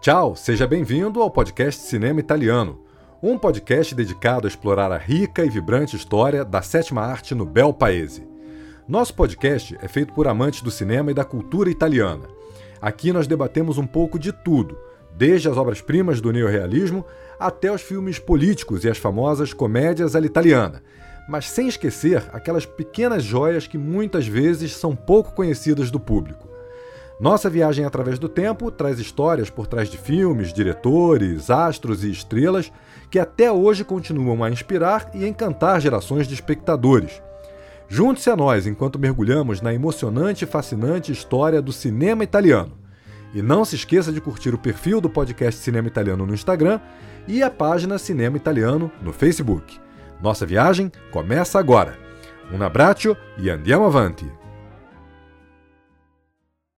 Tchau, seja bem-vindo ao podcast Cinema Italiano, um podcast dedicado a explorar a rica e vibrante história da sétima arte no bel paese. Nosso podcast é feito por amantes do cinema e da cultura italiana. Aqui nós debatemos um pouco de tudo, desde as obras-primas do neorrealismo até os filmes políticos e as famosas comédias à italiana, mas sem esquecer aquelas pequenas joias que muitas vezes são pouco conhecidas do público. Nossa viagem através do tempo traz histórias por trás de filmes, diretores, astros e estrelas que até hoje continuam a inspirar e encantar gerações de espectadores. Junte-se a nós enquanto mergulhamos na emocionante e fascinante história do cinema italiano. E não se esqueça de curtir o perfil do podcast Cinema Italiano no Instagram e a página Cinema Italiano no Facebook. Nossa viagem começa agora. Um abbraccio e andiamo avanti!